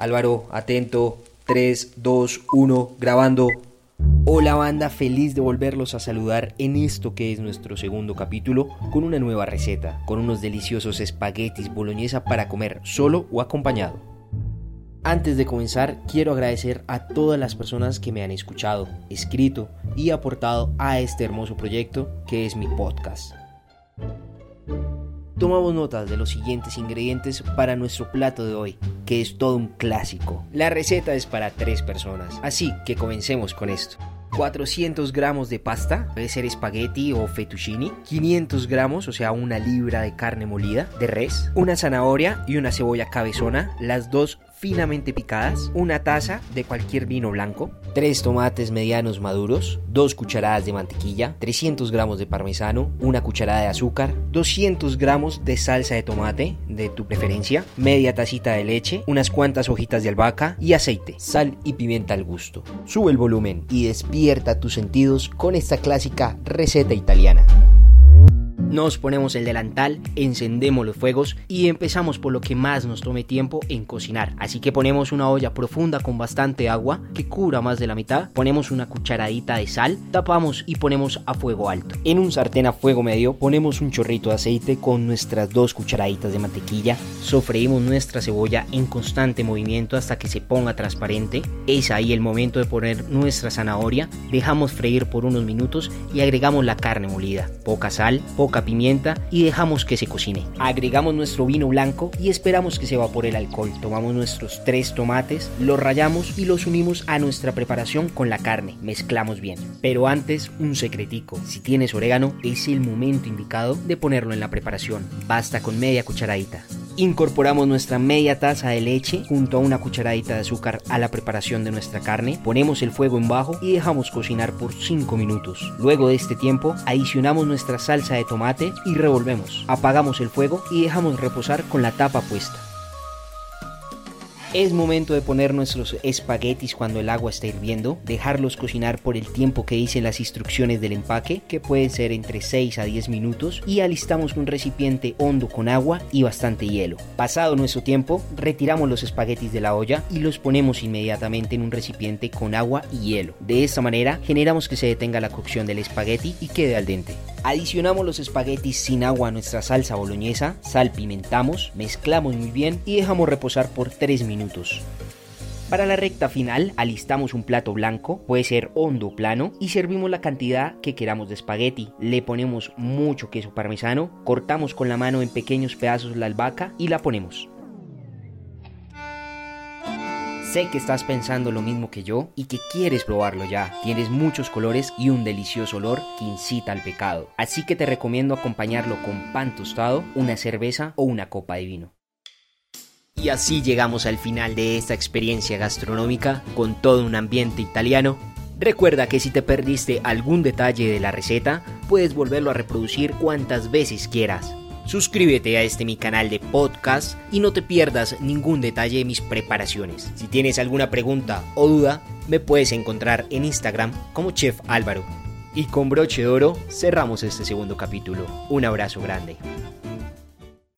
Álvaro, atento. 3, 2, 1, grabando. Hola banda, feliz de volverlos a saludar en esto que es nuestro segundo capítulo con una nueva receta, con unos deliciosos espaguetis boloñesa para comer solo o acompañado. Antes de comenzar, quiero agradecer a todas las personas que me han escuchado, escrito y aportado a este hermoso proyecto que es mi podcast tomamos notas de los siguientes ingredientes para nuestro plato de hoy, que es todo un clásico. La receta es para tres personas, así que comencemos con esto. 400 gramos de pasta, puede ser espagueti o fettuccini, 500 gramos, o sea, una libra de carne molida de res, una zanahoria y una cebolla cabezona, las dos finamente picadas, una taza de cualquier vino blanco, 3 tomates medianos maduros, 2 cucharadas de mantequilla, 300 gramos de parmesano, una cucharada de azúcar, 200 gramos de salsa de tomate de tu preferencia, media tacita de leche, unas cuantas hojitas de albahaca y aceite, sal y pimienta al gusto. Sube el volumen y despierta tus sentidos con esta clásica receta italiana. Nos ponemos el delantal, encendemos los fuegos y empezamos por lo que más nos tome tiempo en cocinar. Así que ponemos una olla profunda con bastante agua que cubra más de la mitad, ponemos una cucharadita de sal, tapamos y ponemos a fuego alto. En un sartén a fuego medio ponemos un chorrito de aceite con nuestras dos cucharaditas de mantequilla, sofreímos nuestra cebolla en constante movimiento hasta que se ponga transparente. Es ahí el momento de poner nuestra zanahoria, dejamos freír por unos minutos y agregamos la carne molida, poca sal, poca pimienta y dejamos que se cocine. Agregamos nuestro vino blanco y esperamos que se evapore el alcohol. Tomamos nuestros tres tomates, los rayamos y los unimos a nuestra preparación con la carne. Mezclamos bien. Pero antes, un secretico. Si tienes orégano, es el momento indicado de ponerlo en la preparación. Basta con media cucharadita. Incorporamos nuestra media taza de leche junto a una cucharadita de azúcar a la preparación de nuestra carne, ponemos el fuego en bajo y dejamos cocinar por 5 minutos. Luego de este tiempo, adicionamos nuestra salsa de tomate y revolvemos. Apagamos el fuego y dejamos reposar con la tapa puesta. Es momento de poner nuestros espaguetis cuando el agua está hirviendo, dejarlos cocinar por el tiempo que dicen las instrucciones del empaque, que puede ser entre 6 a 10 minutos, y alistamos un recipiente hondo con agua y bastante hielo. Pasado nuestro tiempo, retiramos los espaguetis de la olla y los ponemos inmediatamente en un recipiente con agua y hielo. De esta manera generamos que se detenga la cocción del espagueti y quede al dente. Adicionamos los espaguetis sin agua a nuestra salsa boloñesa, salpimentamos, mezclamos muy bien y dejamos reposar por 3 minutos. Para la recta final, alistamos un plato blanco, puede ser hondo o plano, y servimos la cantidad que queramos de espagueti. Le ponemos mucho queso parmesano, cortamos con la mano en pequeños pedazos la albahaca y la ponemos. Sé que estás pensando lo mismo que yo y que quieres probarlo ya. Tienes muchos colores y un delicioso olor que incita al pecado. Así que te recomiendo acompañarlo con pan tostado, una cerveza o una copa de vino. Y así llegamos al final de esta experiencia gastronómica con todo un ambiente italiano. Recuerda que si te perdiste algún detalle de la receta, puedes volverlo a reproducir cuantas veces quieras. Suscríbete a este mi canal de podcast y no te pierdas ningún detalle de mis preparaciones. Si tienes alguna pregunta o duda, me puedes encontrar en Instagram como Chef Álvaro. Y con broche de oro cerramos este segundo capítulo. Un abrazo grande.